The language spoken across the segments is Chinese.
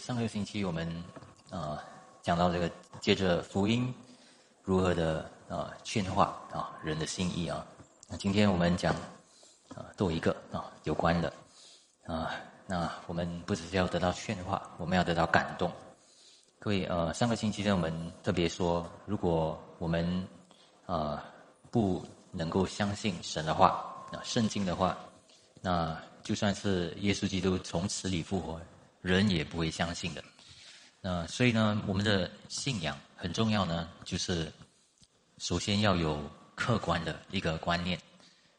上个星期我们呃讲到这个，接着福音如何的呃劝化啊人的心意啊。那今天我们讲啊多一个啊有关的啊，那我们不只是要得到劝化，我们要得到感动。各位呃，上个星期呢，我们特别说，如果我们啊不能够相信神的话啊圣经的话，那就算是耶稣基督从死里复活。人也不会相信的，那所以呢，我们的信仰很重要呢，就是首先要有客观的一个观念，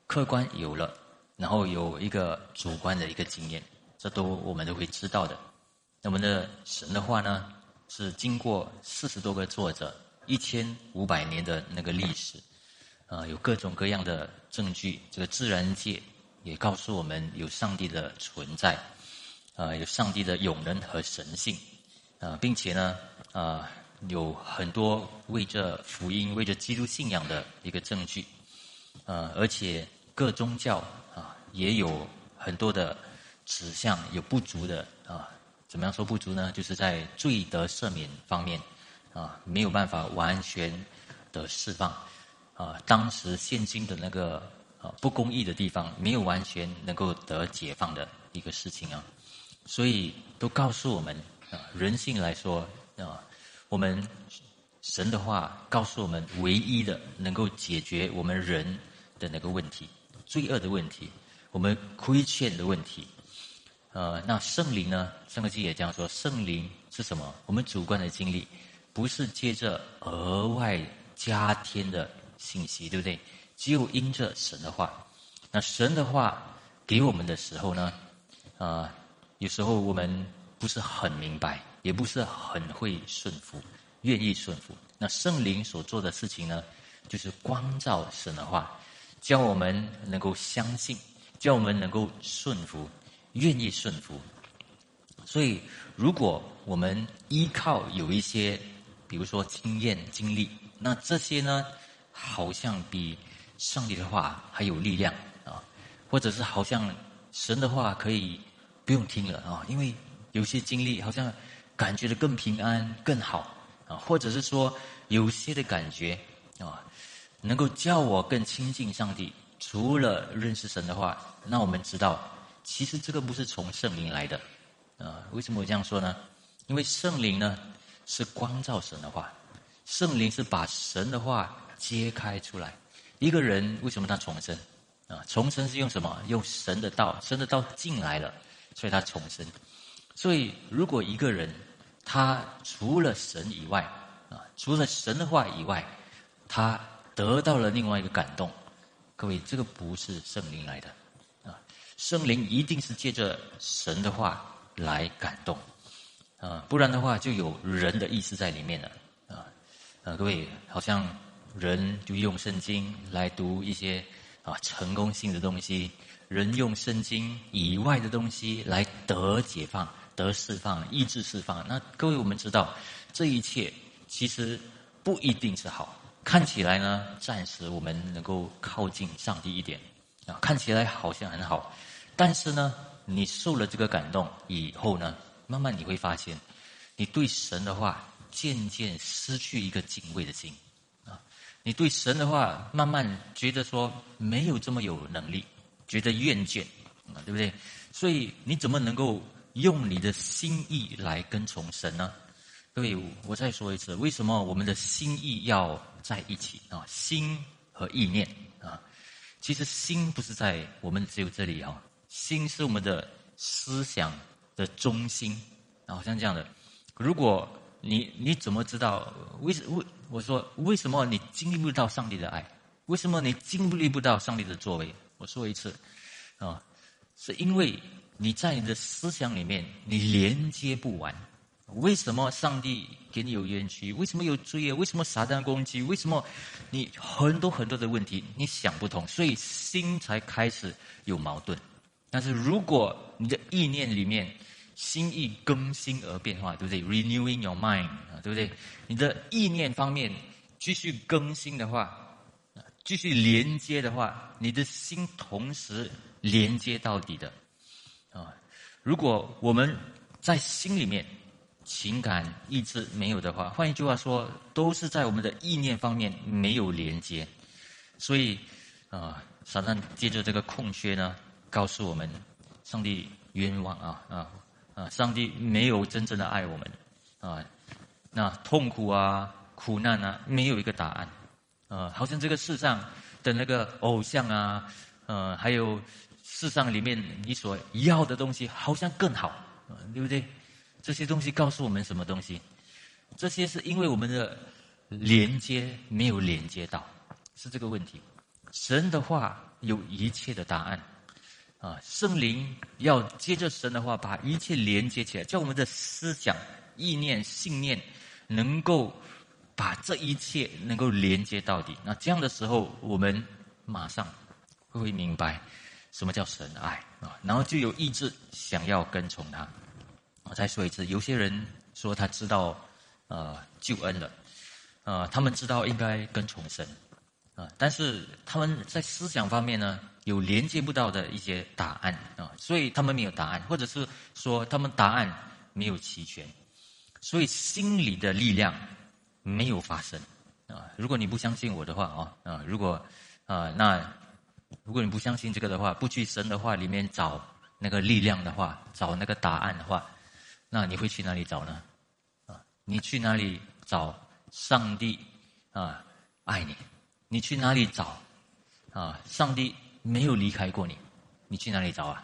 客观有了，然后有一个主观的一个经验，这都我们都会知道的。那我们的神的话呢，是经过四十多个作者，一千五百年的那个历史，呃，有各种各样的证据，这个自然界也告诉我们有上帝的存在。啊，有上帝的永能和神性，啊，并且呢，啊，有很多为这福音、为这基督信仰的一个证据，啊，而且各宗教啊也有很多的指向有不足的啊，怎么样说不足呢？就是在罪得赦免方面啊，没有办法完全的释放啊，当时现今的那个啊不公义的地方，没有完全能够得解放的一个事情啊。所以都告诉我们啊，人性来说啊，我们神的话告诉我们，唯一的能够解决我们人的那个问题，罪恶的问题，我们亏欠的问题，呃，那圣灵呢？上个季也这样说，圣灵是什么？我们主观的经历，不是借着额外加添的信息，对不对？只有因着神的话，那神的话给我们的时候呢，啊。有时候我们不是很明白，也不是很会顺服，愿意顺服。那圣灵所做的事情呢，就是光照神的话，教我们能够相信，教我们能够顺服，愿意顺服。所以，如果我们依靠有一些，比如说经验、经历，那这些呢，好像比上帝的话还有力量啊，或者是好像神的话可以。不用听了啊，因为有些经历好像感觉的更平安、更好啊，或者是说有些的感觉啊，能够叫我更亲近上帝。除了认识神的话，那我们知道，其实这个不是从圣灵来的啊。为什么我这样说呢？因为圣灵呢是光照神的话，圣灵是把神的话揭开出来。一个人为什么他重生啊？重生是用什么？用神的道，神的道进来了。所以他重生。所以，如果一个人他除了神以外啊，除了神的话以外，他得到了另外一个感动，各位，这个不是圣灵来的啊。圣灵一定是借着神的话来感动啊，不然的话就有人的意思在里面了啊。啊，各位，好像人就用圣经来读一些啊成功性的东西。人用圣经以外的东西来得解放、得释放、意志释放。那各位，我们知道这一切其实不一定是好。看起来呢，暂时我们能够靠近上帝一点啊，看起来好像很好。但是呢，你受了这个感动以后呢，慢慢你会发现，你对神的话渐渐失去一个敬畏的心啊。你对神的话慢慢觉得说没有这么有能力。觉得厌倦啊，对不对？所以你怎么能够用你的心意来跟从神呢？各位，我再说一次，为什么我们的心意要在一起啊？心和意念啊，其实心不是在我们只有这里啊，心是我们的思想的中心啊，像这样的。如果你你怎么知道为什为我说为什么你经历不到上帝的爱？为什么你经历不到上帝的作为？我说一次，啊，是因为你在你的思想里面你连接不完。为什么上帝给你有冤屈？为什么有罪恶？为什么撒旦攻击？为什么你很多很多的问题你想不通？所以心才开始有矛盾。但是如果你的意念里面心意更新而变化，对不对？Renewing your mind 啊，对不对？你的意念方面继续更新的话。继续连接的话，你的心同时连接到底的，啊！如果我们在心里面情感、意志没有的话，换一句话说，都是在我们的意念方面没有连接。所以，啊，撒旦借着这个空缺呢，告诉我们，上帝冤枉啊啊啊！上帝没有真正的爱我们啊。那痛苦啊、苦难啊，没有一个答案。呃，好像这个世上的那个偶像啊，呃，还有世上里面你所要的东西，好像更好，对不对？这些东西告诉我们什么东西？这些是因为我们的连接没有连接到，是这个问题。神的话有一切的答案，啊，圣灵要接着神的话，把一切连接起来，叫我们的思想、意念、信念能够。把这一切能够连接到底，那这样的时候，我们马上会明白什么叫神爱啊，然后就有意志想要跟从他。我再说一次，有些人说他知道呃救恩了，呃，他们知道应该跟从神啊，但是他们在思想方面呢有连接不到的一些答案啊，所以他们没有答案，或者是说他们答案没有齐全，所以心里的力量。没有发生啊！如果你不相信我的话啊啊，如果啊那如果你不相信这个的话，不去神的话里面找那个力量的话，找那个答案的话，那你会去哪里找呢？啊，你去哪里找上帝啊爱你？你去哪里找啊？上帝没有离开过你，你去哪里找啊？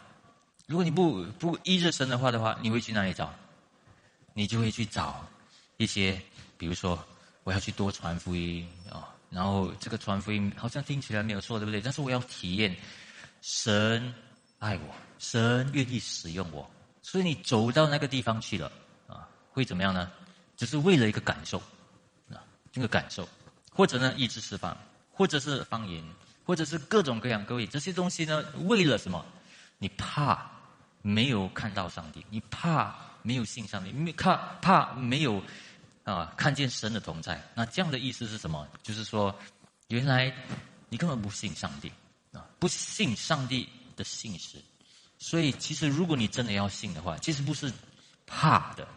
如果你不不依着神的话的话，你会去哪里找？你就会去找一些。比如说，我要去多传福音啊，然后这个传福音好像听起来没有错，对不对？但是我要体验神爱我，神愿意使用我，所以你走到那个地方去了啊，会怎么样呢？只是为了一个感受啊，那个感受，或者呢意志释放，或者是方言，或者是各种各样各位这些东西呢，为了什么？你怕没有看到上帝，你怕没有信上帝，你怕怕没有。啊，看见神的同在，那这样的意思是什么？就是说，原来你根本不信上帝啊，不信上帝的信实。所以，其实如果你真的要信的话，其实不是怕的，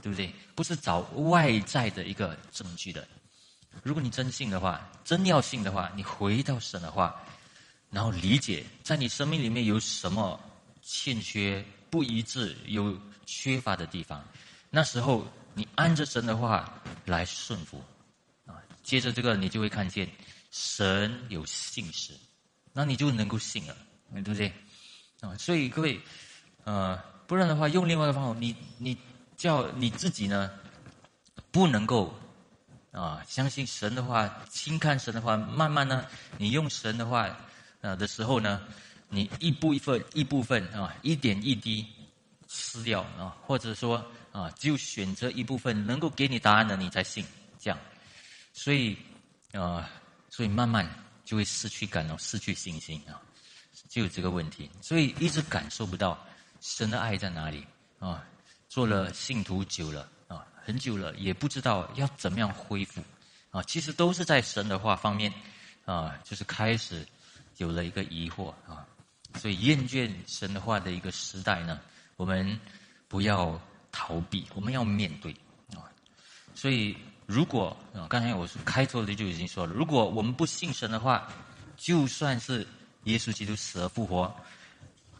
对不对？不是找外在的一个证据的。如果你真信的话，真要信的话，你回到神的话，然后理解在你生命里面有什么欠缺、不一致、有缺乏的地方，那时候。你按着神的话来顺服，啊，接着这个你就会看见神有信实，那你就能够信了，对不对？啊，所以各位，呃，不然的话，用另外一个方法，你你叫你自己呢，不能够啊相信神的话，轻看神的话，慢慢呢，你用神的话啊的时候呢，你一部分一部分啊，一点一滴撕掉啊，或者说。啊，只有选择一部分能够给你答案的，你才信。这样，所以，啊，所以慢慢就会失去感动，失去信心啊，就有这个问题。所以一直感受不到神的爱在哪里啊。做了信徒久了啊，很久了，也不知道要怎么样恢复啊。其实都是在神的话方面啊，就是开始有了一个疑惑啊。所以厌倦神的话的一个时代呢，我们不要。逃避，我们要面对啊！所以，如果啊，刚才我开头的就已经说了，如果我们不信神的话，就算是耶稣基督死而复活，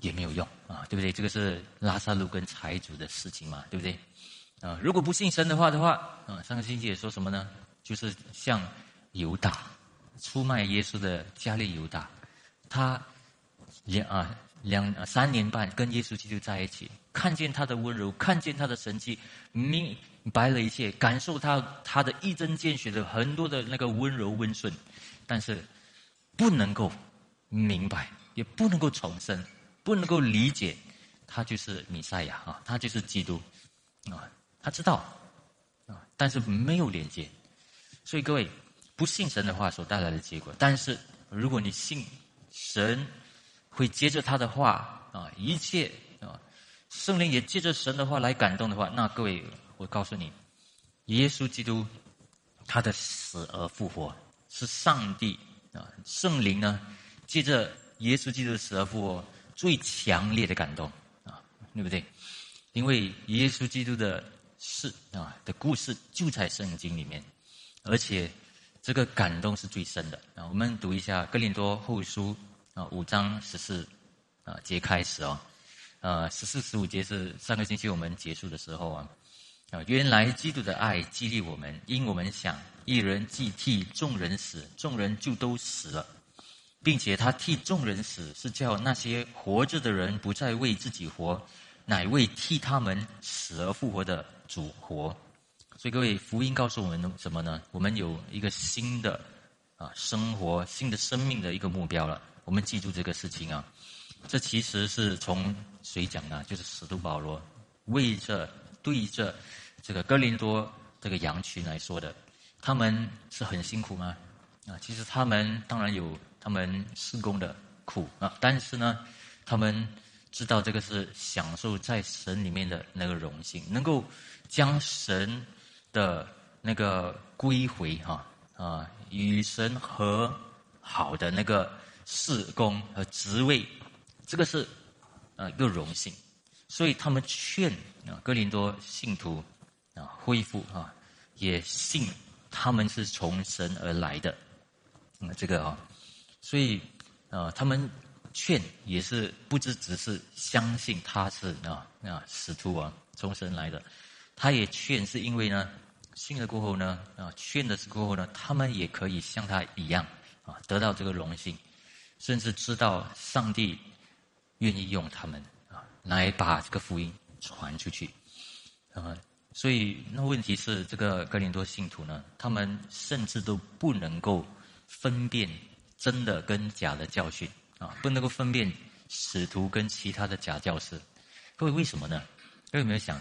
也没有用啊，对不对？这个是拉萨路跟财主的事情嘛，对不对？啊，如果不信神的话的话，啊，上个星期也说什么呢？就是像犹大出卖耶稣的加利犹大，他两啊两三年半跟耶稣基督在一起。看见他的温柔，看见他的神迹，明白了一切，感受他他的一针见血的很多的那个温柔温顺，但是不能够明白，也不能够重生，不能够理解，他就是弥赛亚啊，他就是基督啊，他知道啊，但是没有连接，所以各位不信神的话所带来的结果，但是如果你信神，会接着他的话啊，一切。圣灵也借着神的话来感动的话，那各位，我告诉你，耶稣基督他的死而复活是上帝啊，圣灵呢借着耶稣基督的死而复活最强烈的感动啊，对不对？因为耶稣基督的事啊的故事就在圣经里面，而且这个感动是最深的啊。我们读一下《哥林多后书》啊五章十四啊节开始哦，呃十四十五节是上个星期我们结束的时候啊啊原来基督的爱激励我们，因我们想一人既替众人死，众人就都死了。并且他替众人死，是叫那些活着的人不再为自己活，乃为替他们死而复活的主活。所以各位，福音告诉我们什么呢？我们有一个新的啊生活、新的生命的一个目标了。我们记住这个事情啊。这其实是从谁讲呢？就是使徒保罗为着对着这个哥林多这个羊群来说的。他们是很辛苦吗？啊，其实他们当然有。他们施工的苦啊，但是呢，他们知道这个是享受在神里面的那个荣幸，能够将神的那个归回哈啊，与神和好的那个事工和职位，这个是呃一个荣幸，所以他们劝啊哥林多信徒啊恢复啊，也信他们是从神而来的，嗯，这个啊。所以，呃，他们劝也是不只只是相信他是啊啊使徒啊，从神来的。他也劝是因为呢，信了过后呢，啊，劝的是过后呢，他们也可以像他一样啊，得到这个荣幸，甚至知道上帝愿意用他们啊，来把这个福音传出去。啊，所以那问题是，这个哥林多信徒呢，他们甚至都不能够分辨。真的跟假的教训啊，不能够分辨使徒跟其他的假教师。各位为什么呢？各位有没有想，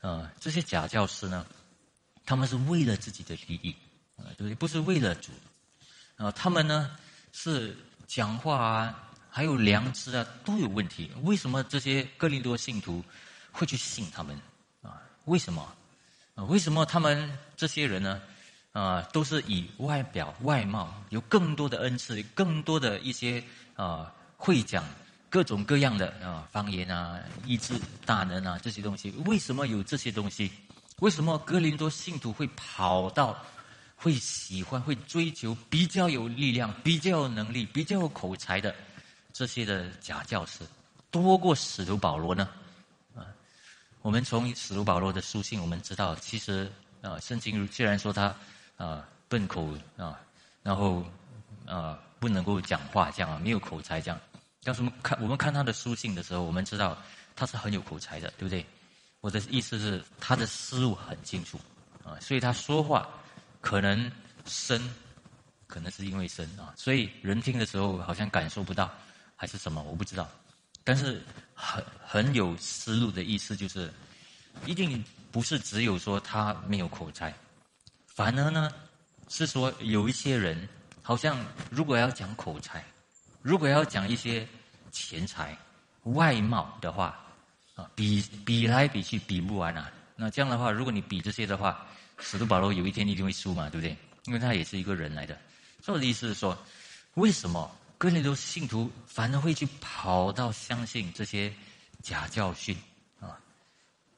呃，这些假教师呢，他们是为了自己的利益啊，对不对？不是为了主啊，他们呢是讲话啊，还有良知啊都有问题。为什么这些哥林多信徒会去信他们啊？为什么啊？为什么他们这些人呢？啊，都是以外表外貌有更多的恩赐，更多的一些啊会讲各种各样的啊方言啊、意志大能啊这些东西。为什么有这些东西？为什么格林多信徒会跑到会喜欢、会追求比较有力量、比较有能力、比较有口才的这些的假教师，多过使徒保罗呢？啊，我们从使徒保罗的书信，我们知道，其实啊，圣经虽然说他。啊，笨口啊，然后啊，不能够讲话这样，没有口才这样。但是我们看我们看他的书信的时候，我们知道他是很有口才的，对不对？我的意思是他的思路很清楚啊，所以他说话可能深，可能是因为深啊，所以人听的时候好像感受不到，还是什么我不知道。但是很很有思路的意思就是，一定不是只有说他没有口才。反而呢，是说有一些人，好像如果要讲口才，如果要讲一些钱财、外貌的话，啊，比比来比去比不完啊。那这样的话，如果你比这些的话，使徒保罗有一天一定会输嘛，对不对？因为他也是一个人来的。所以我的意思是说，为什么更多信徒反而会去跑到相信这些假教训啊？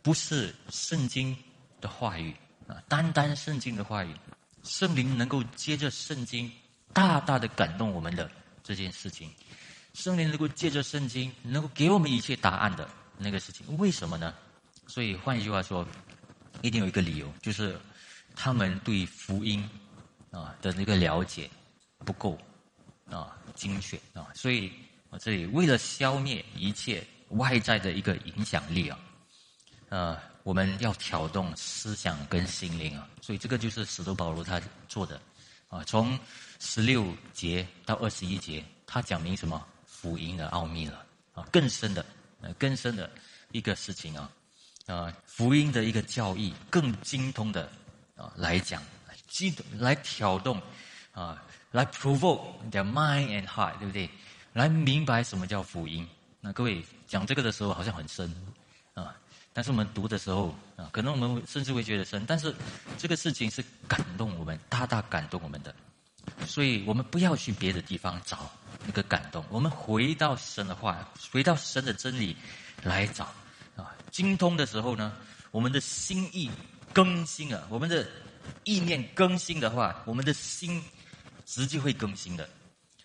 不是圣经的话语啊。单单圣经的话语，圣灵能够借着圣经大大的感动我们的这件事情，圣灵能够借着圣经能够给我们一切答案的那个事情，为什么呢？所以换一句话说，一定有一个理由，就是他们对福音啊的那个了解不够啊精确啊，所以我这里为了消灭一切外在的一个影响力啊，呃。我们要挑动思想跟心灵啊，所以这个就是使徒保罗他做的，啊，从十六节到二十一节，他讲明什么福音的奥秘了啊，更深的，呃，更深的一个事情啊，啊，福音的一个教义更精通的啊来讲，激来挑动啊，来 provoke their mind and heart，对不对？来明白什么叫福音。那各位讲这个的时候好像很深啊。但是我们读的时候啊，可能我们甚至会觉得深，但是这个事情是感动我们，大大感动我们的，所以我们不要去别的地方找那个感动，我们回到神的话，回到神的真理来找啊。精通的时候呢，我们的心意更新了，我们的意念更新的话，我们的心实际会更新的。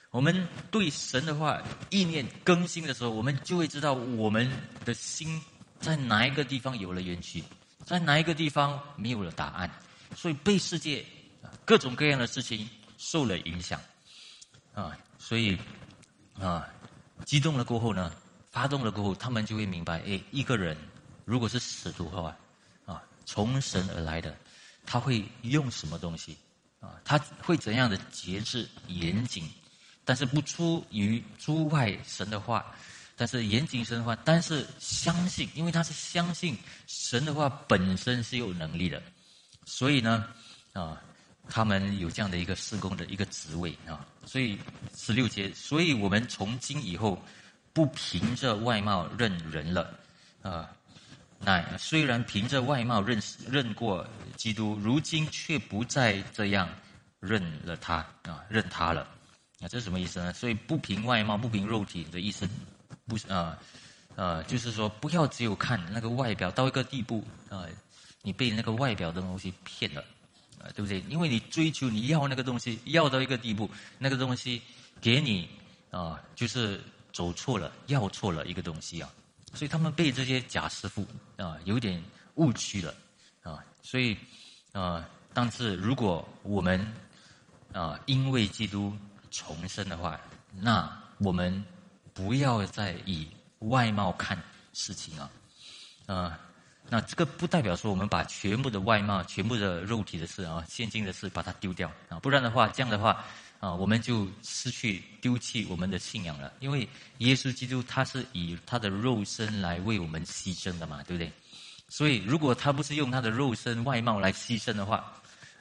我们对神的话意念更新的时候，我们就会知道我们的心在哪一个地方有了冤屈，在哪一个地方没有了答案，所以被世界各种各样的事情受了影响啊，所以啊，激动了过后呢，发动了过后，他们就会明白，哎，一个人如果是使徒的话，啊，从神而来的，他会用什么东西啊？他会怎样的节制严谨？但是不出于诸外神的话，但是严谨神的话，但是相信，因为他是相信神的话本身是有能力的，所以呢，啊，他们有这样的一个施工的一个职位啊，所以十六节，所以我们从今以后不凭着外貌认人了，啊，那虽然凭着外貌认识认过基督，如今却不再这样认了他啊，认他了。啊，这是什么意思呢？所以不凭外貌，不凭肉体的意思，不是啊，就是说不要只有看那个外表，到一个地步啊，你被那个外表的东西骗了，啊，对不对？因为你追求你要那个东西，要到一个地步，那个东西给你啊，就是走错了，要错了一个东西啊，所以他们被这些假师傅啊，有点误区了啊，所以啊，但是如果我们啊，因为基督。重生的话，那我们不要再以外貌看事情啊，啊，那这个不代表说我们把全部的外貌、全部的肉体的事啊、现今的事把它丢掉啊，不然的话，这样的话啊，我们就失去丢弃我们的信仰了。因为耶稣基督他是以他的肉身来为我们牺牲的嘛，对不对？所以如果他不是用他的肉身外貌来牺牲的话，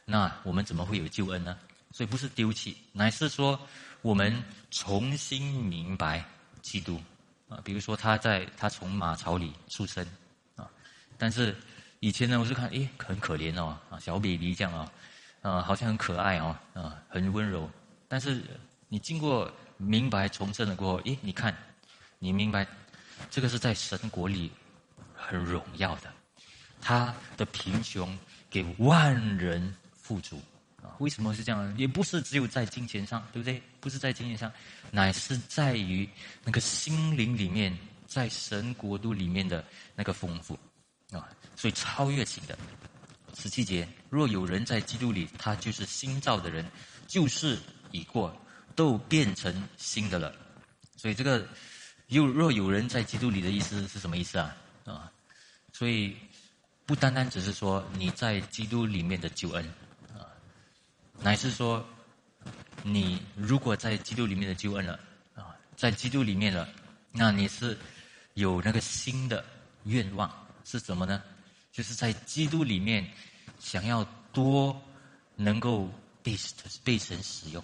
那我们怎么会有救恩呢？所以不是丢弃，乃是说我们重新明白基督啊。比如说他在他从马槽里出生啊，但是以前呢，我是看诶很可怜哦啊小 baby 这样啊啊好像很可爱哦啊很温柔。但是你经过明白重生了过后，诶你看你明白这个是在神国里很荣耀的，他的贫穷给万人富足啊。为什么是这样？也不是只有在金钱上，对不对？不是在金钱上，乃是在于那个心灵里面，在神国度里面的那个丰富啊。所以超越型的十七节，若有人在基督里，他就是新造的人，旧事已过，都变成新的了。所以这个又若有人在基督里的意思是什么意思啊？啊，所以不单单只是说你在基督里面的救恩啊。乃是说，你如果在基督里面的救恩了啊，在基督里面了，那你是有那个新的愿望是什么呢？就是在基督里面想要多能够被被神使用，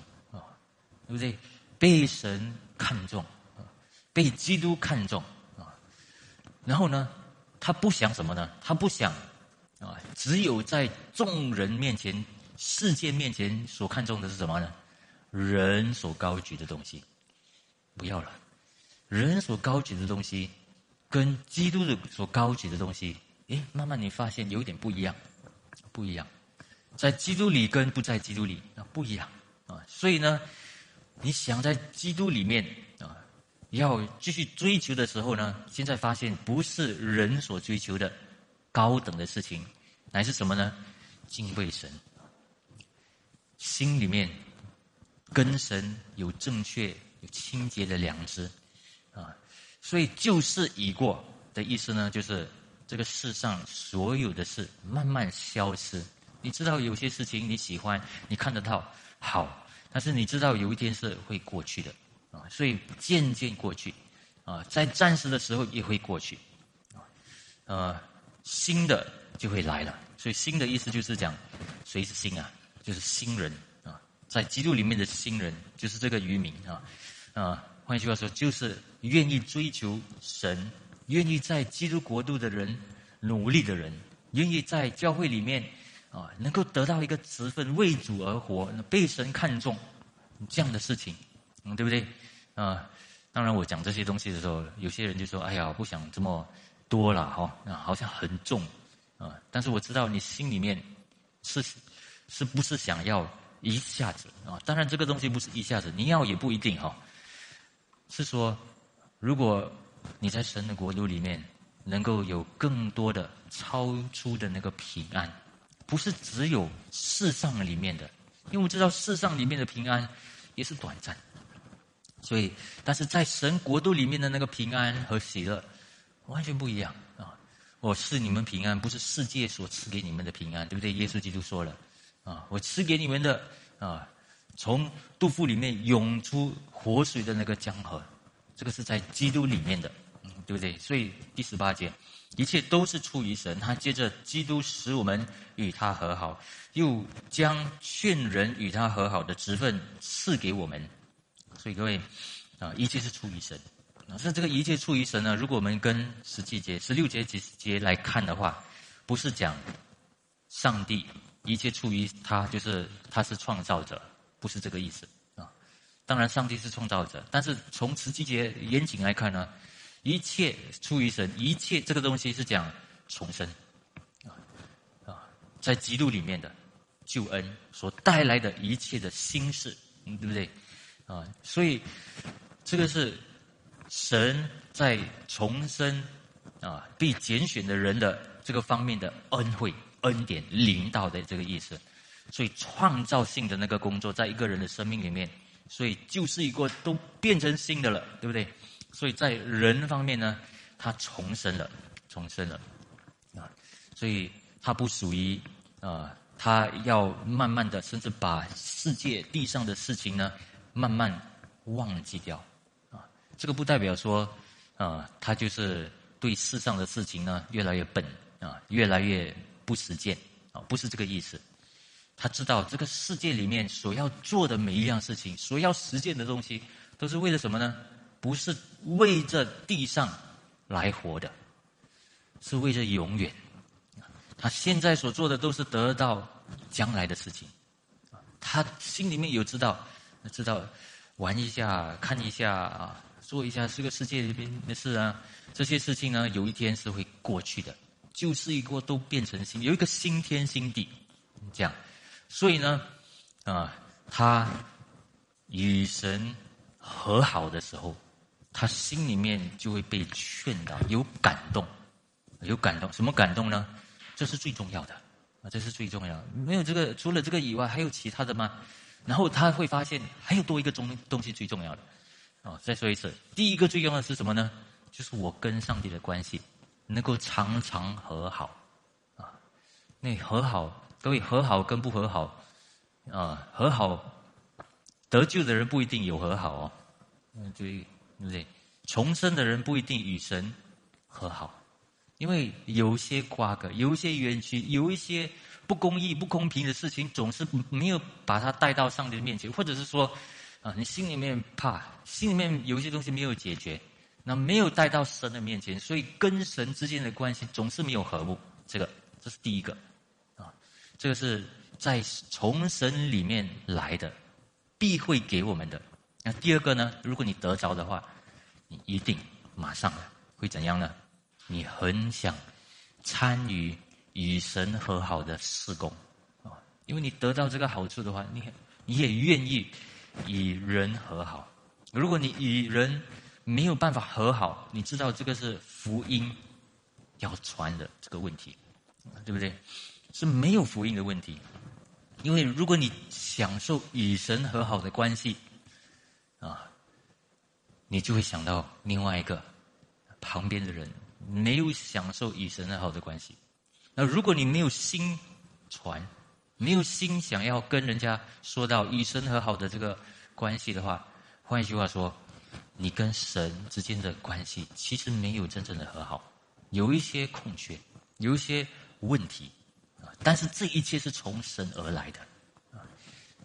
对不对？被神看重，被基督看重啊，然后呢，他不想什么呢？他不想啊，只有在众人面前。世界面前所看重的是什么呢？人所高举的东西，不要了。人所高举的东西，跟基督的所高举的东西，诶，慢慢你发现有点不一样，不一样。在基督里跟不在基督里啊不一样啊。所以呢，你想在基督里面啊，要继续追求的时候呢，现在发现不是人所追求的高等的事情，乃是什么呢？敬畏神。心里面跟神有正确、有清洁的良知啊，所以旧事已过的意思呢，就是这个世上所有的事慢慢消失。你知道有些事情你喜欢，你看得到好，但是你知道有一天是会过去的啊，所以渐渐过去啊，在暂时的时候也会过去啊，呃，新的就会来了。所以新的意思就是讲，谁是新啊？就是新人啊，在基督里面的新人，就是这个渔民啊，啊，换句话说，就是愿意追求神，愿意在基督国度的人，努力的人，愿意在教会里面啊，能够得到一个职分，为主而活，被神看重，这样的事情，嗯，对不对？啊，当然我讲这些东西的时候，有些人就说：“哎呀，不想这么多了哈，好像很重。”啊，但是我知道你心里面是是不是想要一下子啊？当然这个东西不是一下子，你要也不一定哈。是说，如果你在神的国度里面能够有更多的超出的那个平安，不是只有世上里面的，因为我知道世上里面的平安也是短暂。所以，但是在神国度里面的那个平安和喜乐，完全不一样啊！我是你们平安，不是世界所赐给你们的平安，对不对？耶稣基督说了啊，我赐给你们的啊，从杜甫里面涌出活水的那个江河，这个是在基督里面的，对不对？所以第十八节，一切都是出于神，他接着基督使我们与他和好，又将劝人与他和好的职分赐给我们。所以各位，啊，一切是出于神。那这个一切出于神呢？如果我们跟十七节、十六节节节来看的话，不是讲上帝一切出于他，就是他是创造者，不是这个意思啊。当然，上帝是创造者，但是从十七节严谨来看呢，一切出于神，一切这个东西是讲重生啊啊，在基督里面的救恩所带来的一切的心事，对不对？啊，所以这个是神在重生啊被拣选的人的这个方面的恩惠、恩典领导的这个意思。所以创造性的那个工作，在一个人的生命里面，所以就是一个都变成新的了，对不对？所以在人方面呢，他重生了，重生了啊，所以他不属于啊，他要慢慢的，甚至把世界地上的事情呢。慢慢忘记掉，啊，这个不代表说，啊，他就是对世上的事情呢越来越笨，啊，越来越不实践，啊，不是这个意思。他知道这个世界里面所要做的每一样事情，所要实践的东西，都是为了什么呢？不是为着地上来活的，是为着永远。他现在所做的都是得到将来的事情，他心里面有知道。知道玩一下、看一下啊，做一下这个世界里边的事啊，这些事情呢，有一天是会过去的，就是一个都变成新，有一个新天新地，这样。所以呢，啊，他与神和好的时候，他心里面就会被劝导，有感动，有感动。什么感动呢？这是最重要的啊，这是最重要的。没有这个，除了这个以外，还有其他的吗？然后他会发现还有多一个东东西最重要的，哦，再说一次，第一个最重要的是什么呢？就是我跟上帝的关系能够常常和好，啊，那和好，各位和好跟不和好，啊，和好得救的人不一定有和好哦，嗯，对，对不对？重生的人不一定与神和好，因为有些瓜葛，有些冤屈，有一些。不公义、不公平的事情，总是没有把它带到上帝面前，或者是说，啊，你心里面怕，心里面有些东西没有解决，那没有带到神的面前，所以跟神之间的关系总是没有和睦。这个，这是第一个，啊，这个是在从神里面来的，必会给我们的。那第二个呢？如果你得着的话，你一定马上会怎样呢？你很想参与。与神和好的事工，啊，因为你得到这个好处的话，你你也愿意与人和好。如果你与人没有办法和好，你知道这个是福音要传的这个问题，对不对？是没有福音的问题，因为如果你享受与神和好的关系，啊，你就会想到另外一个旁边的人没有享受与神和好的关系。那如果你没有心传，没有心想要跟人家说到与神和好的这个关系的话，换一句话说，你跟神之间的关系其实没有真正的和好，有一些空缺，有一些问题。但是这一切是从神而来的，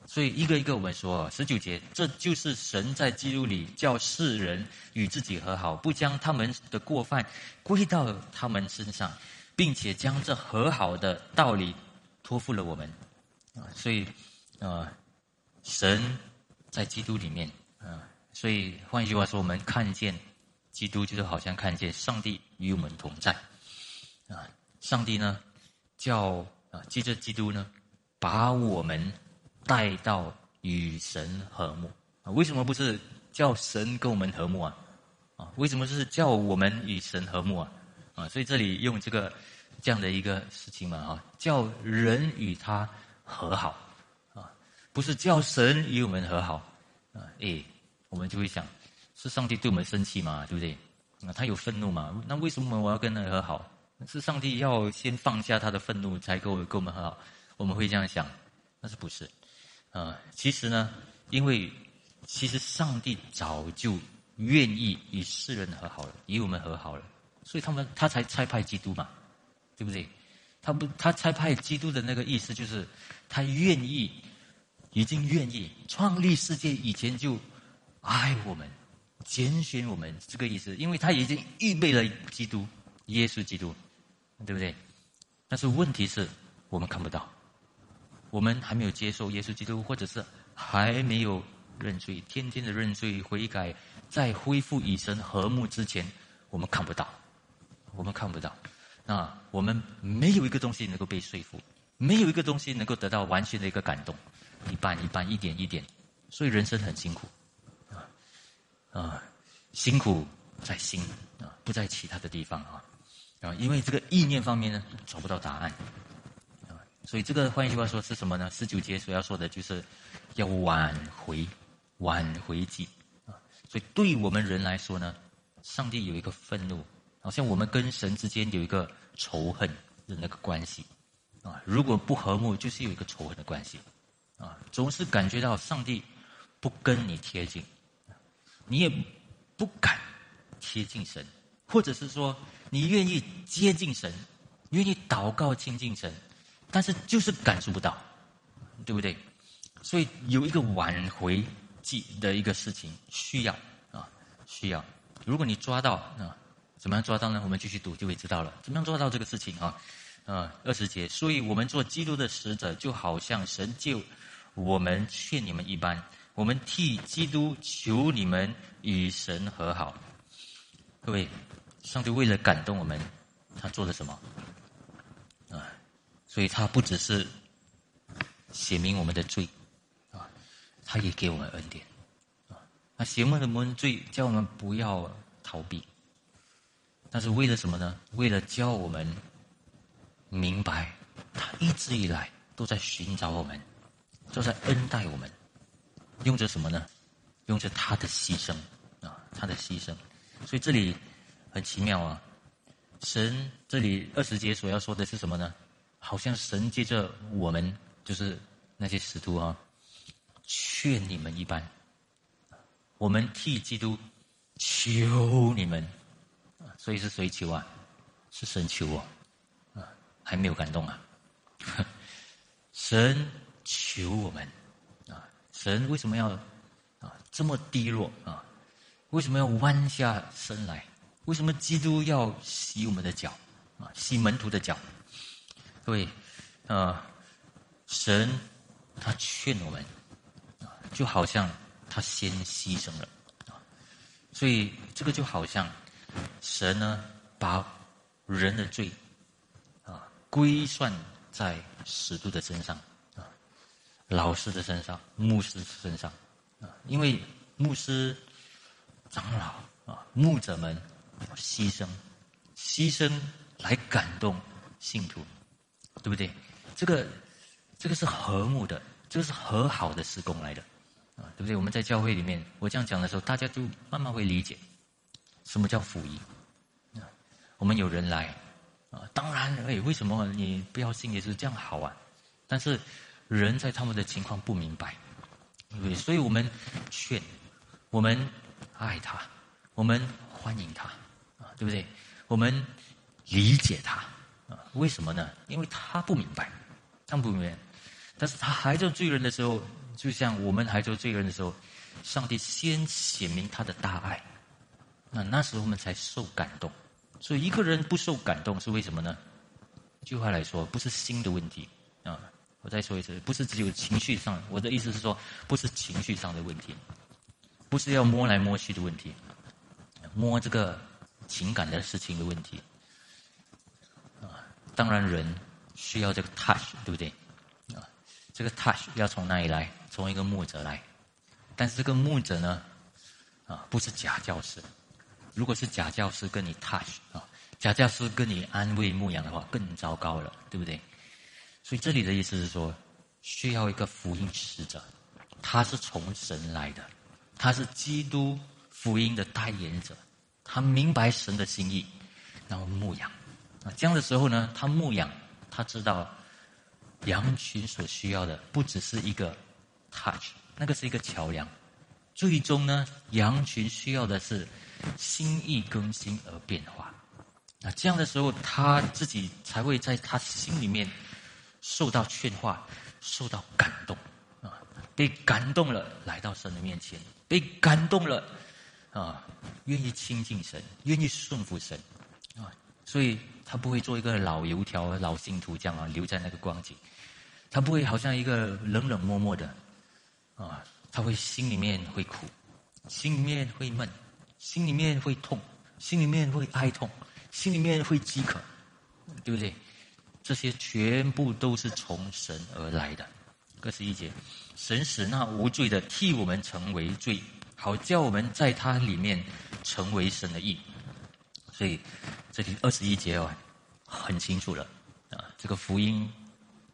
所以一个一个我们说十九节，这就是神在基督里叫世人与自己和好，不将他们的过犯归到他们身上。并且将这和好的道理托付了我们，啊，所以，啊，神在基督里面，啊，所以换句话说，我们看见基督，就是好像看见上帝与我们同在，啊，上帝呢叫啊，借着基督呢，把我们带到与神和睦啊？为什么不是叫神跟我们和睦啊？啊，为什么是叫我们与神和睦啊？啊，所以这里用这个这样的一个事情嘛，哈，叫人与他和好啊，不是叫神与我们和好啊？诶，我们就会想，是上帝对我们生气嘛，对不对？啊，他有愤怒嘛？那为什么我要跟他和好？是上帝要先放下他的愤怒，才跟我跟我们和好？我们会这样想，但是不是？呃，其实呢，因为其实上帝早就。愿意与世人和好了，与我们和好了，所以他们他才差派基督嘛，对不对？他不，他差派基督的那个意思就是，他愿意，已经愿意创立世界以前就爱我们，拣选我们这个意思，因为他已经预备了基督，耶稣基督，对不对？但是问题是我们看不到，我们还没有接受耶稣基督，或者是还没有认罪，天天的认罪悔改。在恢复与神和睦之前，我们看不到，我们看不到，啊，我们没有一个东西能够被说服，没有一个东西能够得到完全的一个感动，一半一半，一点一点，所以人生很辛苦，啊，啊，辛苦在心啊，不在其他的地方啊，啊，因为这个意念方面呢找不到答案，所以这个换一句话说是什么呢？十九节所要说的就是要挽回，挽回己啊。所以，对我们人来说呢，上帝有一个愤怒，好像我们跟神之间有一个仇恨的那个关系啊。如果不和睦，就是有一个仇恨的关系啊。总是感觉到上帝不跟你贴近，你也不敢贴近神，或者是说你愿意接近神，愿意祷告亲近神，但是就是感受不到，对不对？所以有一个挽回。记的一个事情需要啊，需要。如果你抓到啊，怎么样抓到呢？我们继续读就会知道了。怎么样抓到这个事情啊？啊，二十节。所以我们做基督的使者，就好像神就我们劝你们一般，我们替基督求你们与神和好。各位，上帝为了感动我们，他做了什么？所以他不只是写明我们的罪啊。他也给我们恩典，啊，那邪恶的罪叫我们不要逃避，但是为了什么呢？为了教我们明白，他一直以来都在寻找我们，都在恩待我们，用着什么呢？用着他的牺牲啊，他的牺牲。所以这里很奇妙啊，神这里二十节所要说的是什么呢？好像神借着我们，就是那些使徒啊。劝你们一般，我们替基督求你们，所以是谁求啊？是神求我，啊，还没有感动啊？神求我们，啊，神为什么要啊这么低落啊？为什么要弯下身来？为什么基督要洗我们的脚啊？洗门徒的脚？各位，啊，神他劝我们。就好像他先牺牲了，所以这个就好像神呢把人的罪啊归算在使徒的身上啊，老师的身上、牧师身上啊，因为牧师、长老啊、牧者们牺牲，牺牲来感动信徒，对不对？这个这个是和睦的，这个是和好的施工来的。啊，对不对？我们在教会里面，我这样讲的时候，大家就慢慢会理解，什么叫福音。啊，我们有人来，啊，当然，哎，为什么你不要信耶稣？这样好啊。但是，人在他们的情况不明白，对不对？所以我们劝，我们爱他，我们欢迎他，啊，对不对？我们理解他，啊，为什么呢？因为他不明白，他不明白，但是他还在罪人的时候。就像我们还做罪人的时候，上帝先显明他的大爱，那那时候我们才受感动。所以一个人不受感动是为什么呢？句话来说，不是心的问题啊。我再说一次，不是只有情绪上。我的意思是说，不是情绪上的问题，不是要摸来摸去的问题，摸这个情感的事情的问题。当然，人需要这个 touch，对不对？啊，这个 touch 要从哪里来？从一个牧者来。但是这个牧者呢，啊，不是假教师。如果是假教师跟你 touch 啊，假教师跟你安慰牧养的话，更糟糕了，对不对？所以这里的意思是说，需要一个福音使者，他是从神来的，他是基督福音的代言者，他明白神的心意，然后牧养。这样的时候呢，他牧养，他知道羊群所需要的不只是一个 touch。那个是一个桥梁，最终呢，羊群需要的是心意更新而变化。那这样的时候，他自己才会在他心里面受到劝化，受到感动啊，被感动了，来到神的面前，被感动了啊，愿意亲近神，愿意顺服神啊，所以他不会做一个老油条、老信徒这样啊，留在那个光景，他不会好像一个冷冷漠漠的。啊，他会心里面会苦，心里面会闷，心里面会痛，心里面会哀痛，心里面会饥渴，对不对？这些全部都是从神而来的。二十一节，神使那无罪的替我们成为罪，好叫我们在他里面成为神的义。所以这里二十一节哦，很清楚了啊。这个福音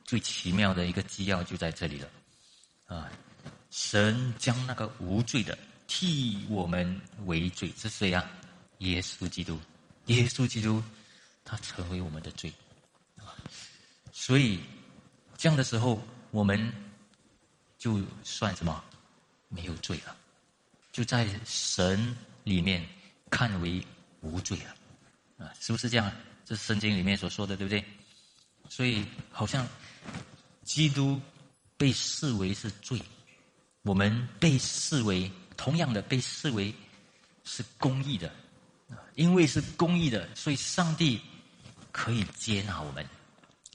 最奇妙的一个基要就在这里了啊。神将那个无罪的替我们为罪，是谁啊？耶稣基督，耶稣基督，他成为我们的罪啊，所以这样的时候，我们就算什么没有罪了，就在神里面看为无罪了，啊，是不是这样？这圣经里面所说的，对不对？所以好像基督被视为是罪。我们被视为同样的被视为是公义的，因为是公义的，所以上帝可以接纳我们。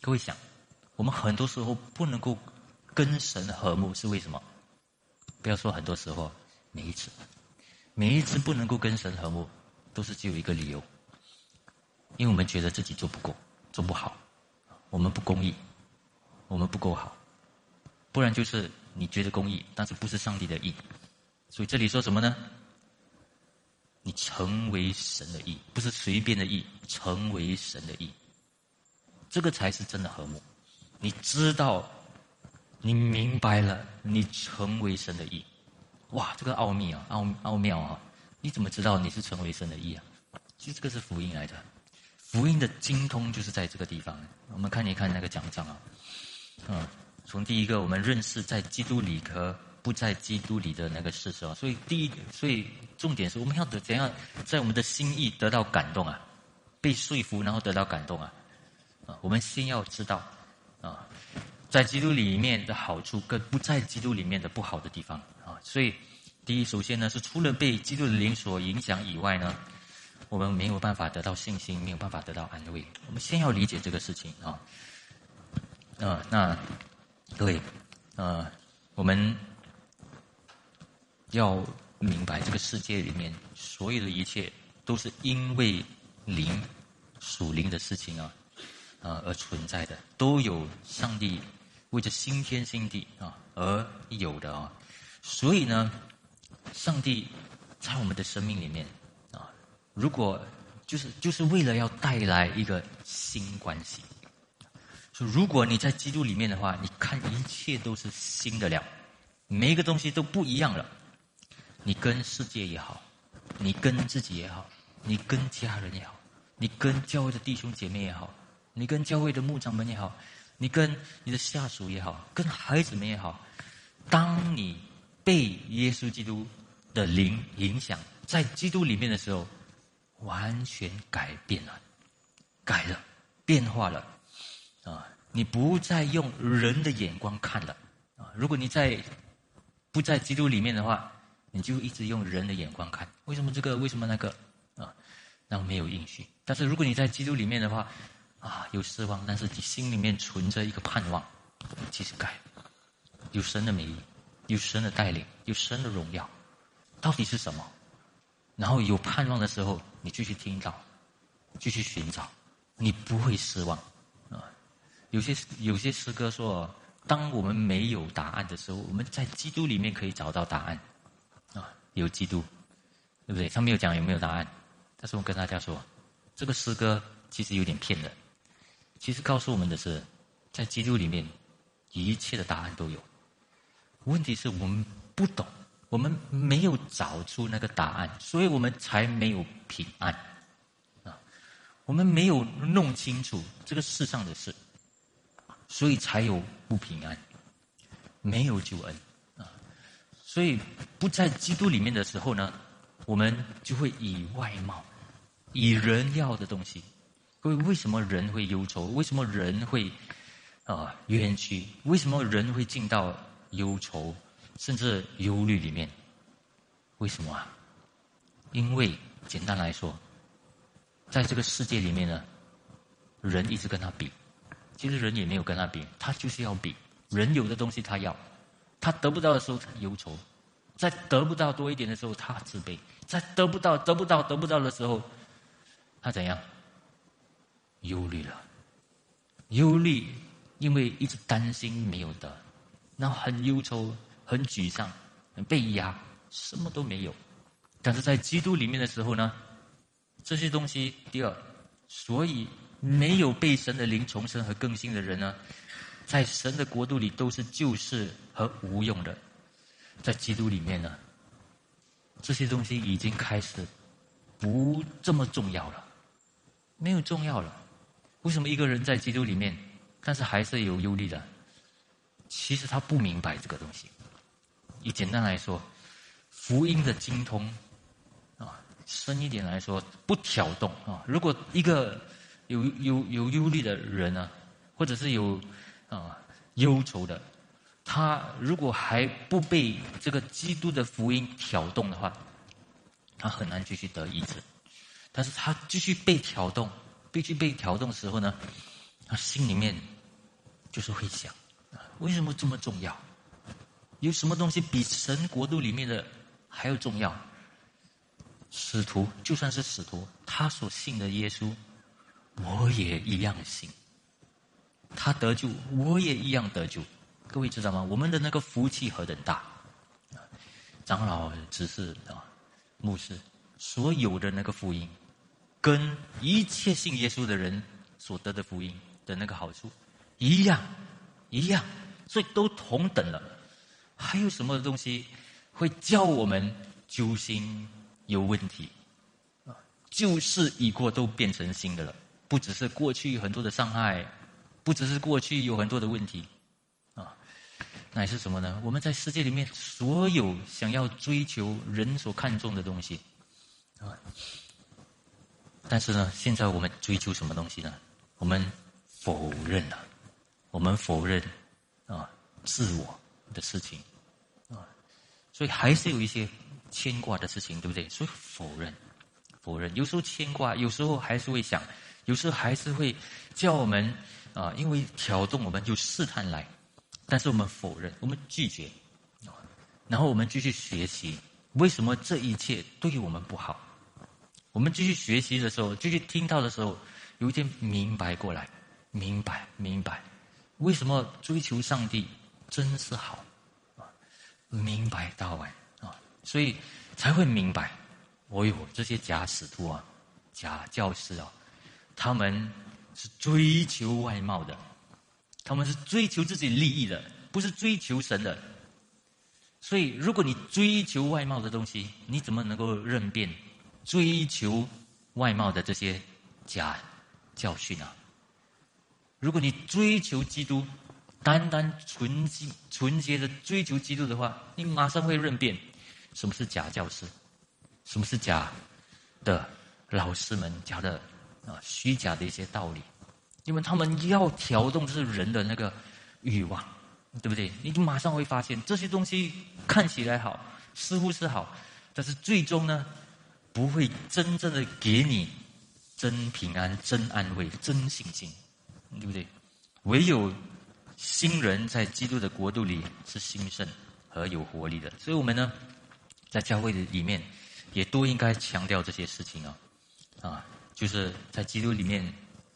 各位想，我们很多时候不能够跟神和睦，是为什么？不要说很多时候，每一次，每一次不能够跟神和睦，都是只有一个理由，因为我们觉得自己做不够，做不好，我们不公义，我们不够好，不然就是。你觉得公义，但是不是上帝的义，所以这里说什么呢？你成为神的意，不是随便的意，成为神的意，这个才是真的和睦。你知道，你明白了，你成为神的意，哇，这个奥秘啊，奥奥妙啊！你怎么知道你是成为神的义啊？其实这个是福音来的，福音的精通就是在这个地方。我们看一看那个奖章啊，嗯。从第一个，我们认识在基督里和不在基督里的那个事实啊，所以第一，所以重点是我们要怎样在我们的心意得到感动啊，被说服，然后得到感动啊，啊，我们先要知道啊，在基督里面的好处跟不在基督里面的不好的地方啊，所以第一，首先呢是除了被基督的灵所影响以外呢，我们没有办法得到信心，没有办法得到安慰，我们先要理解这个事情啊，啊，那。各位，呃，我们要明白，这个世界里面所有的一切都是因为灵属灵的事情啊，啊而存在的，都有上帝为着新天新地啊而有的啊。所以呢，上帝在我们的生命里面啊，如果就是就是为了要带来一个新关系。如果你在基督里面的话，你看一切都是新的了，每一个东西都不一样了。你跟世界也好，你跟自己也好，你跟家人也好，你跟教会的弟兄姐妹也好，你跟教会的牧长们也好，你跟你的下属也好，跟孩子们也好，当你被耶稣基督的灵影响，在基督里面的时候，完全改变了，改了，变化了。啊，你不再用人的眼光看了，啊，如果你在不在基督里面的话，你就一直用人的眼光看，为什么这个，为什么那个，啊，那没有应许。但是如果你在基督里面的话，啊，有失望，但是你心里面存着一个盼望，其实改，有神的美意，有神的带领，有神的荣耀，到底是什么？然后有盼望的时候，你继续听到，继续寻找，你不会失望。啊有些有些诗歌说，当我们没有答案的时候，我们在基督里面可以找到答案。啊，有基督，对不对？他没有讲有没有答案，但是我跟大家说，这个诗歌其实有点骗人。其实告诉我们的是，在基督里面，一切的答案都有。问题是我们不懂，我们没有找出那个答案，所以我们才没有平安。啊，我们没有弄清楚这个世上的事，所以才有不平安，没有救恩。啊，所以不在基督里面的时候呢，我们就会以外貌，以人要的东西。各位，为什么人会忧愁？为什么人会啊冤屈？为什么人会进到忧愁甚至忧虑里面？为什么啊？因为简单来说，在这个世界里面呢，人一直跟他比，其实人也没有跟他比，他就是要比。人有的东西他要，他得不到的时候他忧愁，在得不到多一点的时候他自卑，在得不到得不到得不到的时候，他怎样？忧虑了，忧虑，因为一直担心没有得，然后很忧愁、很沮丧、很被压，什么都没有。但是在基督里面的时候呢，这些东西，第二，所以没有被神的灵重生和更新的人呢，在神的国度里都是旧事和无用的。在基督里面呢，这些东西已经开始不这么重要了，没有重要了。为什么一个人在基督里面，但是还是有忧虑的？其实他不明白这个东西。以简单来说，福音的精通啊，深一点来说，不挑动啊。如果一个有有有忧虑的人呢，或者是有啊忧愁的，他如果还不被这个基督的福音挑动的话，他很难继续得医治。但是他继续被挑动。必须被挑动的时候呢，他心里面就是会想：为什么这么重要？有什么东西比神国度里面的还要重要？使徒就算是使徒，他所信的耶稣，我也一样信。他得救，我也一样得救。各位知道吗？我们的那个福气何等大！长老只是啊，牧师所有的那个福音。跟一切信耶稣的人所得的福音的那个好处一样，一样，所以都同等了。还有什么东西会叫我们揪心有问题？啊，旧事已过，都变成新的了。不只是过去很多的伤害，不只是过去有很多的问题，啊，乃是什么呢？我们在世界里面所有想要追求人所看重的东西，啊。但是呢，现在我们追求什么东西呢？我们否认了，我们否认啊自我的事情啊，所以还是有一些牵挂的事情，对不对？所以否认，否认。有时候牵挂，有时候还是会想，有时候还是会叫我们啊，因为挑动我们就试探来，但是我们否认，我们拒绝，然后我们继续学习，为什么这一切对于我们不好？我们继续学习的时候，继续听到的时候，有一天明白过来，明白明白，为什么追求上帝真是好啊？明白到完啊，所以才会明白。哦哟，这些假使徒啊，假教师啊，他们是追求外貌的，他们是追求自己利益的，不是追求神的。所以，如果你追求外貌的东西，你怎么能够认辨？追求外貌的这些假教训啊！如果你追求基督，单单纯洁纯洁的追求基督的话，你马上会认辨什么是假教师，什么是假的老师们讲的啊虚假的一些道理，因为他们要调动就是人的那个欲望，对不对？你马上会发现这些东西看起来好，似乎是好，但是最终呢？不会真正的给你真平安、真安慰、真信心，对不对？唯有新人在基督的国度里是兴盛和有活力的。所以，我们呢，在教会的里面，也都应该强调这些事情啊，啊，就是在基督里面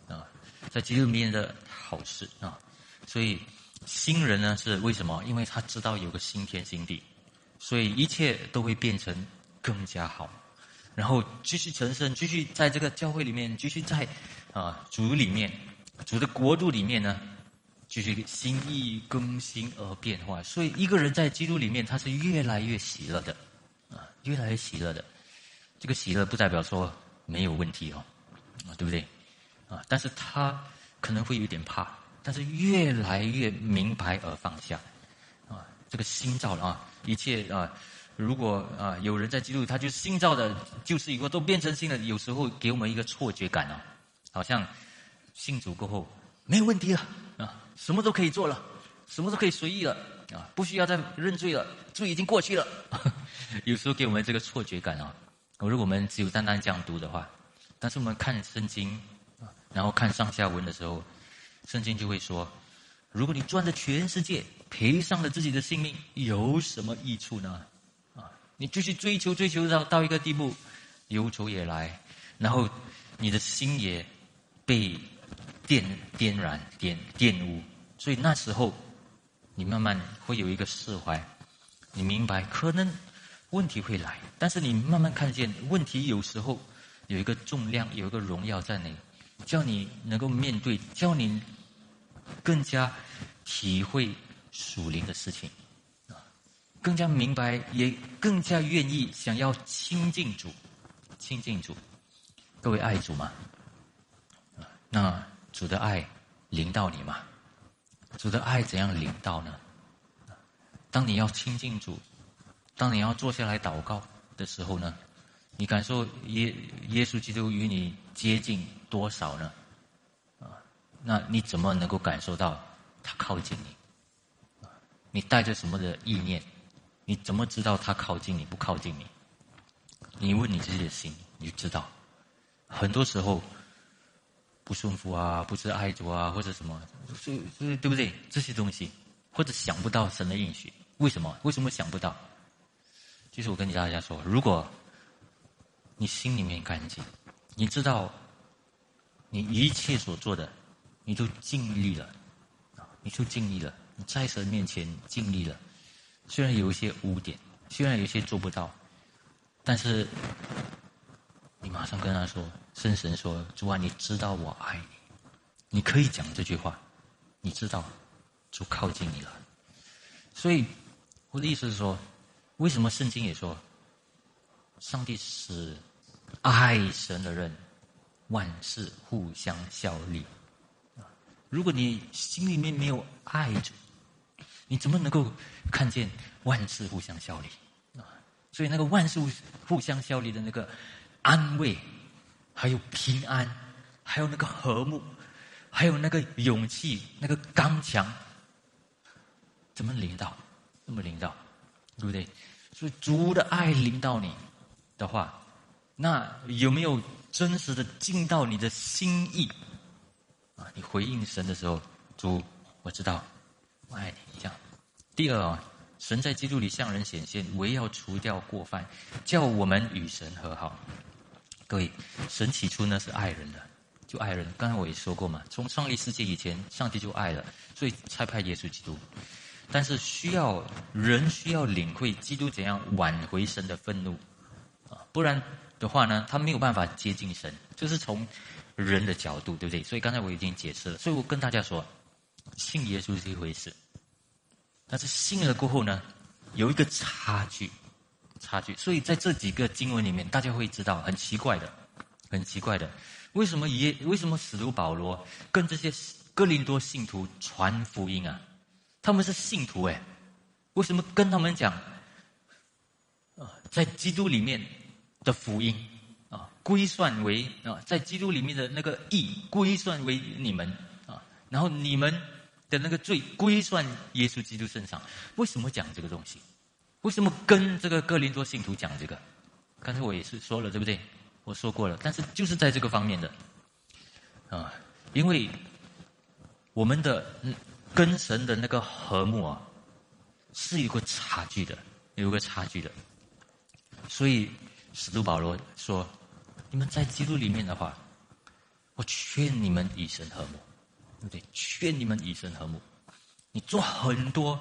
啊，在基督里面的好事啊。所以新人呢是为什么？因为他知道有个新天新地，所以一切都会变成更加好，然后继续成圣，继续在这个教会里面，继续在啊主里面，主的国度里面呢。就是心意更新而变化，所以一个人在基督里面，他是越来越喜乐的，啊，越来越喜乐的。这个喜乐不代表说没有问题哦，啊，对不对？啊，但是他可能会有点怕，但是越来越明白而放下，啊，这个心造了啊，一切啊，如果啊有人在基督，他就新造的，就是以后都变成新的。有时候给我们一个错觉感啊，好像信主过后没有问题了啊。什么都可以做了，什么都可以随意了啊！不需要再认罪了，罪已经过去了。有时候给我们这个错觉感啊。如果我们只有单单这样读的话，但是我们看圣经，然后看上下文的时候，圣经就会说：如果你赚了全世界，赔上了自己的性命，有什么益处呢？啊！你继续追求追求到到一个地步，忧愁也来，然后你的心也被电电燃、电玷污。所以那时候，你慢慢会有一个释怀，你明白可能问题会来，但是你慢慢看见问题有时候有一个重量，有一个荣耀在那里，叫你能够面对，叫你更加体会属灵的事情，啊，更加明白，也更加愿意想要亲近主，亲近主。各位爱主吗？那主的爱临到你吗？主的爱怎样领到呢？当你要亲近主，当你要坐下来祷告的时候呢，你感受耶耶稣基督与你接近多少呢？啊，那你怎么能够感受到他靠近你？你带着什么的意念？你怎么知道他靠近你不靠近你？你问你自己的心，你就知道。很多时候。不顺服啊，不是爱主啊，或者什么，是是，对不对？这些东西，或者想不到神的应许，为什么？为什么想不到？其实我跟大家说，如果你心里面干净，你知道，你一切所做的，你都尽力了，你就尽力了，你在神面前尽力了，虽然有一些污点，虽然有些做不到，但是你马上跟他说。圣神说：“主啊，你知道我爱你，你可以讲这句话。你知道，主靠近你了。所以我的意思是说，为什么圣经也说，上帝使爱神的人万事互相效力？如果你心里面没有爱主，你怎么能够看见万事互相效力？啊，所以那个万事互相效力的那个安慰。”还有平安，还有那个和睦，还有那个勇气，那个刚强，怎么领导？怎么领导？对不对？所以主的爱领导你的话，那有没有真实的进到你的心意？啊，你回应神的时候，主，我知道，我爱你。这样。第二啊，神在基督里向人显现，唯要除掉过犯，叫我们与神和好。各位，神起初呢是爱人的，就爱人。刚才我也说过嘛，从创立世界以前，上帝就爱了，所以才派耶稣基督。但是需要人需要领会基督怎样挽回神的愤怒啊，不然的话呢，他没有办法接近神。就是从人的角度，对不对？所以刚才我已经解释了。所以我跟大家说，信耶稣是一回事，但是信了过后呢，有一个差距。差距，所以在这几个经文里面，大家会知道很奇怪的，很奇怪的，为什么耶？为什么使徒保罗跟这些哥林多信徒传福音啊？他们是信徒哎，为什么跟他们讲啊？在基督里面的福音啊，归算为啊，在基督里面的那个义归算为你们啊，然后你们的那个罪归算耶稣基督身上，为什么讲这个东西？为什么跟这个哥林多信徒讲这个？刚才我也是说了，对不对？我说过了，但是就是在这个方面的啊，因为我们的跟神的那个和睦啊，是有个差距的，有个差距的。所以使徒保罗说：“你们在基督里面的话，我劝你们以身和睦，对不对？劝你们以身和睦。你做很多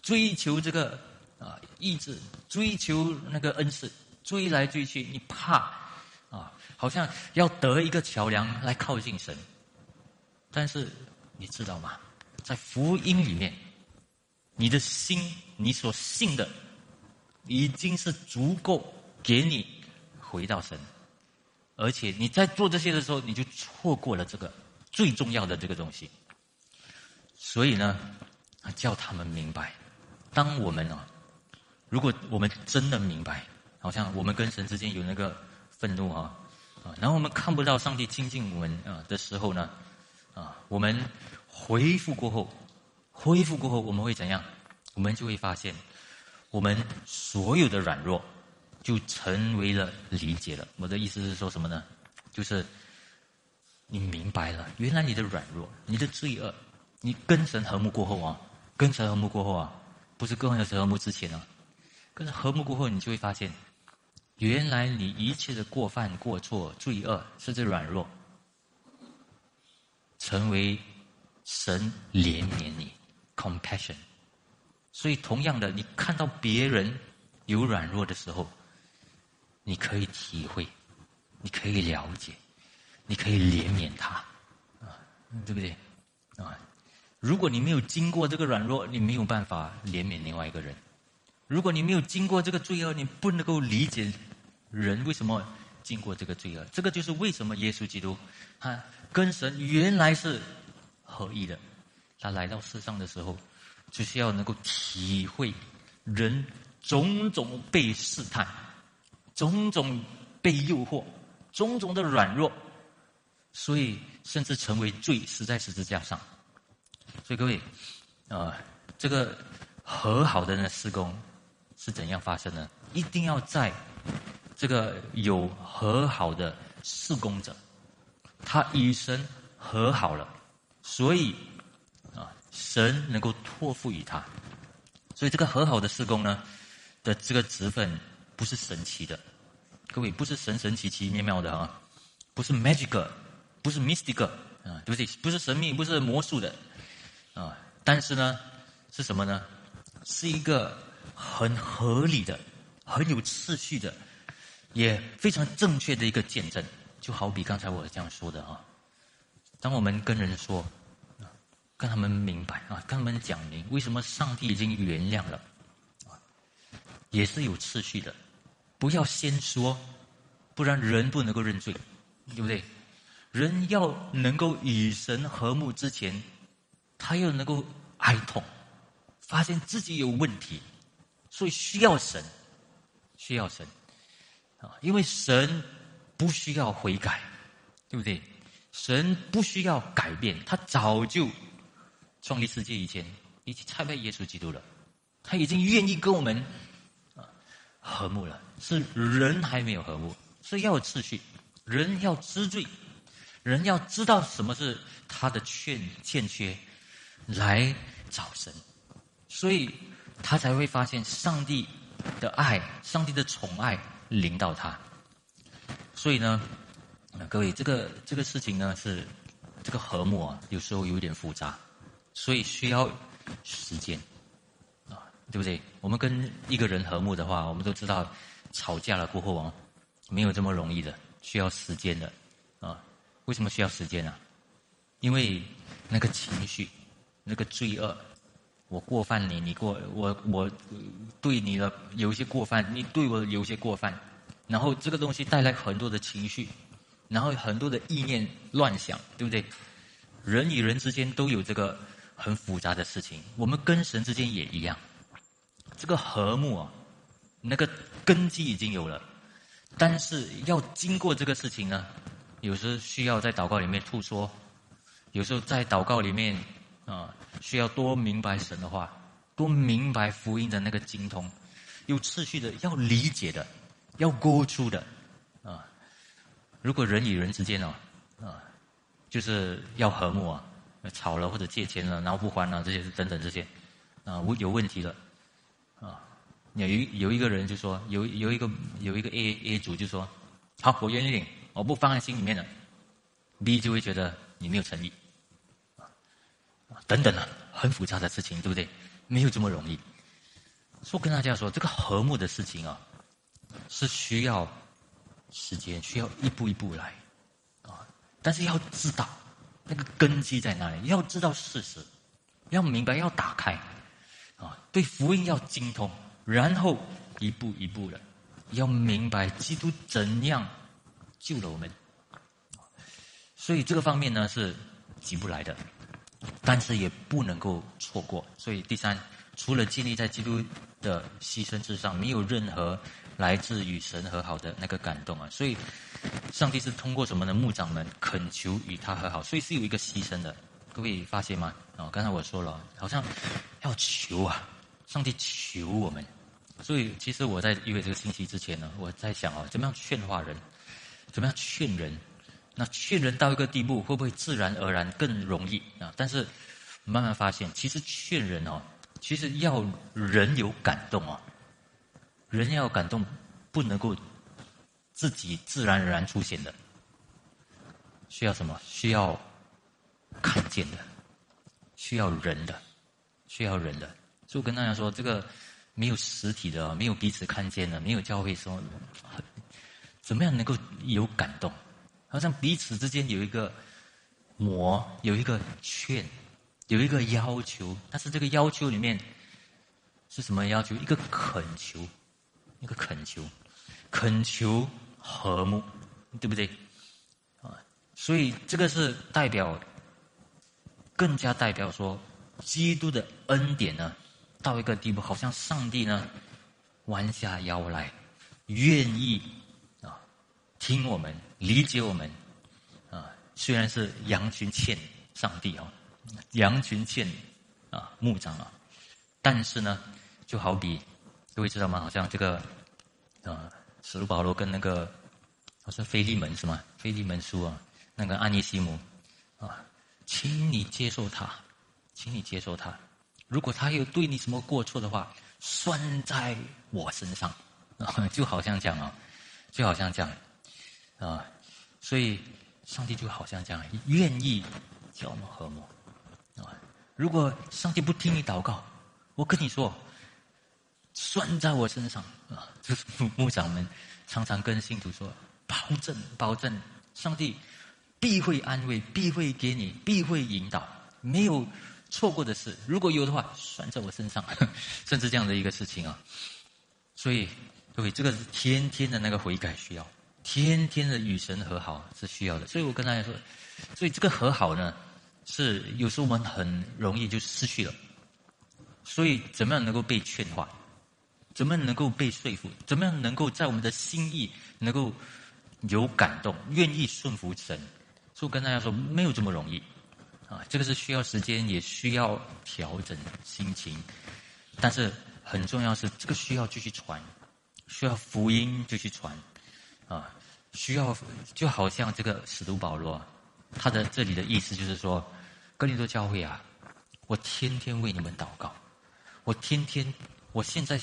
追求这个啊意志，追求那个恩赐，追来追去，你怕啊，好像要得一个桥梁来靠近神。但是你知道吗？在福音里面，你的心，你所信的，已经是足够给你回到神。而且你在做这些的时候，你就错过了这个最重要的这个东西。所以呢，叫他们明白，当我们啊，如果我们真的明白，好像我们跟神之间有那个愤怒啊，啊，然后我们看不到上帝亲近我们啊的时候呢，啊，我们恢复过后，恢复过后我们会怎样？我们就会发现，我们所有的软弱。就成为了理解了。我的意思是说什么呢？就是你明白了，原来你的软弱、你的罪恶，你跟神和睦过后啊，跟神和睦过后啊，不是跟神和睦之前啊，跟神和睦过后，你就会发现，原来你一切的过犯、过错、罪恶，甚至软弱，成为神怜悯你，compassion。所以，同样的，你看到别人有软弱的时候，你可以体会，你可以了解，你可以怜悯他，啊，对不对？啊，如果你没有经过这个软弱，你没有办法怜悯另外一个人；如果你没有经过这个罪恶，你不能够理解人为什么经过这个罪恶。这个就是为什么耶稣基督他跟神原来是合一的，他来到世上的时候，就是要能够体会人种种被试探。种种被诱惑，种种的软弱，所以甚至成为罪，死在十字架上。所以各位，啊，这个和好的那施工是怎样发生的？一定要在这个有和好的施工者，他与神和好了，所以啊，神能够托付于他。所以这个和好的施工呢的这个职分。不是神奇的，各位不是神神奇奇妙妙的啊，不是 magic，不是 mystic 啊，对不对？不是神秘，不是魔术的啊。但是呢，是什么呢？是一个很合理的、很有次序的，也非常正确的一个见证。就好比刚才我这样说的啊，当我们跟人说，跟他们明白啊，跟他们讲明为什么上帝已经原谅了，也是有次序的。不要先说，不然人不能够认罪，对不对？人要能够与神和睦之前，他要能够哀痛，发现自己有问题，所以需要神，需要神啊！因为神不需要悔改，对不对？神不需要改变，他早就创立世界以前已经差派耶稣基督了，他已经愿意跟我们啊。和睦了，是人还没有和睦，所以要有秩序。人要知罪，人要知道什么是他的欠欠缺，来找神，所以他才会发现上帝的爱，上帝的宠爱临到他。所以呢，各位，这个这个事情呢，是这个和睦啊，有时候有点复杂，所以需要时间啊。对不对？我们跟一个人和睦的话，我们都知道，吵架了过后啊，没有这么容易的，需要时间的，啊，为什么需要时间呢？因为那个情绪，那个罪恶，我过犯你，你过我我对你的有一些过犯，你对我有一些过犯，然后这个东西带来很多的情绪，然后很多的意念乱想，对不对？人与人之间都有这个很复杂的事情，我们跟神之间也一样。这个和睦啊，那个根基已经有了，但是要经过这个事情呢，有时候需要在祷告里面吐说，有时候在祷告里面啊，需要多明白神的话，多明白福音的那个精通，有次序的，要理解的，要勾出的啊。如果人与人之间哦，啊，就是要和睦啊，吵了或者借钱了，然后不还了，这些等等这些啊，有有问题了。啊，有一有一个人就说，有有一个有一个 A A 组就说，好，我原谅你，我不放在心里面了。B 就会觉得你没有诚意，等等啊，很复杂的事情，对不对？没有这么容易。说跟大家说，这个和睦的事情啊，是需要时间，需要一步一步来，啊，但是要知道那个根基在哪里，要知道事实，要明白，要打开，啊，对福音要精通，然后一步一步的要明白基督怎样救了我们，所以这个方面呢是急不来的，但是也不能够错过。所以第三，除了建立在基督。的牺牲之上，没有任何来自与神和好的那个感动啊！所以，上帝是通过什么呢？牧长们恳求与他和好，所以是有一个牺牲的。各位发现吗？哦，刚才我说了，好像要求啊，上帝求我们。所以，其实我在预备这个信息之前呢，我在想啊，怎么样劝化人？怎么样劝人？那劝人到一个地步，会不会自然而然更容易啊？但是慢慢发现，其实劝人哦。其实要人有感动啊，人要感动，不能够自己自然而然出现的，需要什么？需要看见的，需要人的，需要人的。所以我跟大家说，这个没有实体的，没有彼此看见的，没有教会说，怎么样能够有感动？好像彼此之间有一个磨，有一个劝。有一个要求，但是这个要求里面是什么要求？一个恳求，一个恳求，恳求和睦，对不对？啊，所以这个是代表，更加代表说，基督的恩典呢，到一个地步，好像上帝呢弯下腰来，愿意听我们，理解我们，啊，虽然是羊群欠上帝啊。羊群欠啊牧长啊，但是呢，就好比各位知道吗？好像这个啊，使徒保罗跟那个好像菲利门是吗？菲利门书啊，那个安尼西姆啊，请你接受他，请你接受他。如果他有对你什么过错的话，算在我身上啊，就好像这样啊，就好像这样啊，所以上帝就好像这样，愿意叫我们和睦。啊如果上帝不听你祷告，我跟你说，算在我身上啊！就是牧长们常常跟信徒说，保证保证，上帝必会安慰，必会给你，必会引导，没有错过的事。如果有的话，算在我身上，甚至这样的一个事情啊！所以各位，这个是天天的那个悔改需要，天天的与神和好是需要的。所以我跟大家说，所以这个和好呢。是有时候我们很容易就失去了，所以怎么样能够被劝化？怎么样能够被说服？怎么样能够在我们的心意能够有感动，愿意顺服神？所以我跟大家说，没有这么容易啊！这个是需要时间，也需要调整心情。但是很重要是，这个需要继续传，需要福音继续传啊！需要就好像这个使徒保罗。他的这里的意思就是说，哥林多教会啊，我天天为你们祷告，我天天，我现在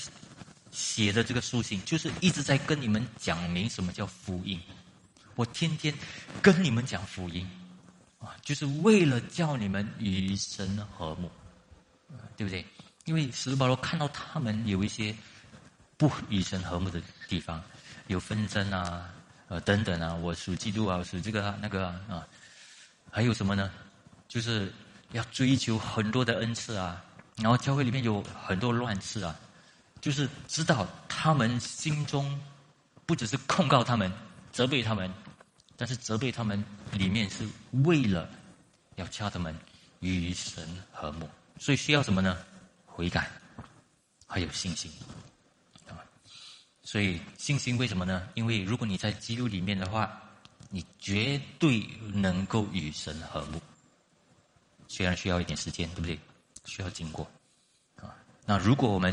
写的这个书信，就是一直在跟你们讲明什么叫福音，我天天跟你们讲福音，啊，就是为了叫你们与神和睦，对不对？因为使徒保罗看到他们有一些不与神和睦的地方，有纷争啊，呃等等啊，我属基督啊，属这个那个啊。还有什么呢？就是要追求很多的恩赐啊，然后教会里面有很多乱事啊，就是知道他们心中不只是控告他们、责备他们，但是责备他们里面是为了要叫他们与神和睦，所以需要什么呢？悔改，还有信心，所以信心为什么呢？因为如果你在基督里面的话。你绝对能够与神和睦，虽然需要一点时间，对不对？需要经过啊。那如果我们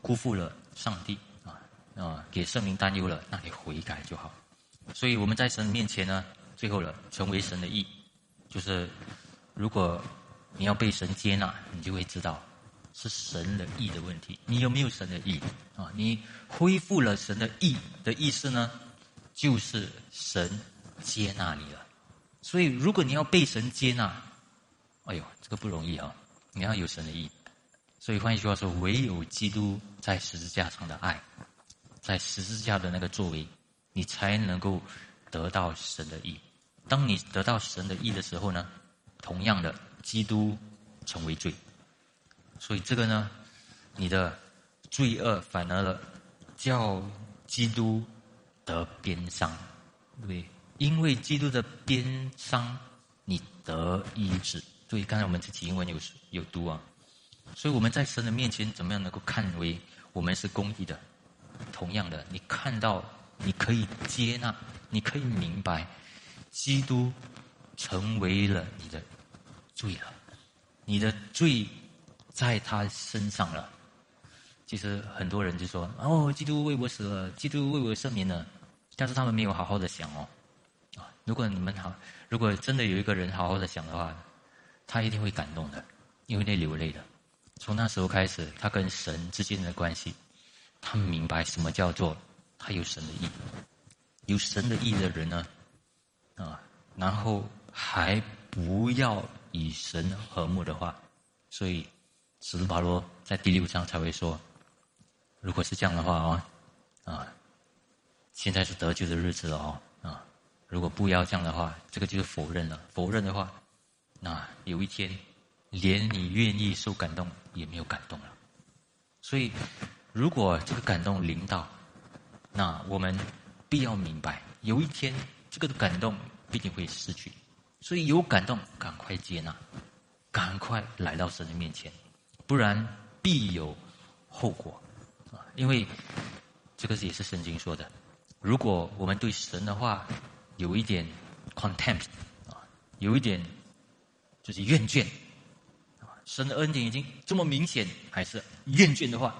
辜负了上帝啊啊，给圣灵担忧了，那你悔改就好。所以我们在神面前呢，最后了成为神的义，就是如果你要被神接纳，你就会知道是神的意的问题。你有没有神的意啊？你恢复了神的意的意思呢？就是神。接纳你了，所以，如果你要被神接纳，哎呦，这个不容易啊！你要有神的意。所以换一句话说，唯有基督在十字架上的爱，在十字架的那个作为，你才能够得到神的意。当你得到神的意的时候呢，同样的，基督成为罪。所以这个呢，你的罪恶反而了叫基督得鞭伤，对，对因为基督的鞭伤，你得医治。所以刚才我们这经文有有读啊，所以我们在神的面前怎么样能够看为我们是公义的？同样的，你看到你可以接纳，你可以明白，基督成为了你的罪了，你的罪。在他身上了。其实很多人就说：“哦，基督为我死了，基督为我赦免了。”但是他们没有好好的想哦。如果你们好，如果真的有一个人好好的想的话，他一定会感动的，因为会流泪的。从那时候开始，他跟神之间的关系，他明白什么叫做他有神的意，有神的意的人呢，啊，然后还不要与神和睦的话，所以。使徒保罗在第六章才会说：“如果是这样的话啊，啊，现在是得救的日子了哦，啊，如果不要这样的话，这个就是否认了。否认的话，那有一天，连你愿意受感动也没有感动了。所以，如果这个感动临到，那我们必要明白，有一天这个感动必定会失去。所以有感动，赶快接纳，赶快来到神的面前。”不然必有后果啊！因为这个也是圣经说的。如果我们对神的话有一点 contempt 啊，有一点就是厌倦啊，神的恩典已经这么明显，还是厌倦的话，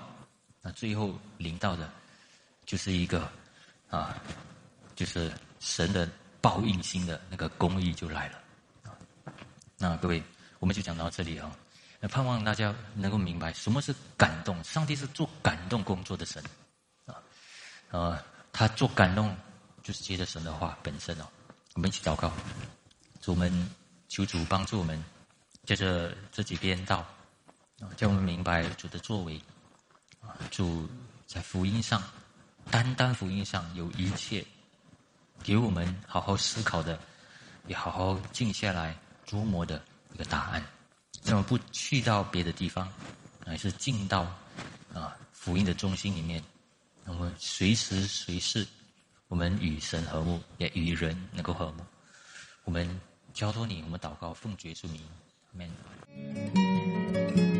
那最后领到的，就是一个啊，就是神的报应心的那个公义就来了。那各位，我们就讲到这里啊。盼望大家能够明白什么是感动。上帝是做感动工作的神，啊，呃，他做感动就是接着神的话本身哦。我们一起祷告，主们求主帮助我们，接着这几篇道，啊，叫我们明白主的作为，啊，主在福音上，单单福音上有一切，给我们好好思考的，也好好静下来琢磨的一个答案。怎么不去到别的地方，而是进到啊福音的中心里面？那么随时随事，我们与神和睦，也与人能够和睦。我们交托你，我们祷告，奉主耶稣名，阿门。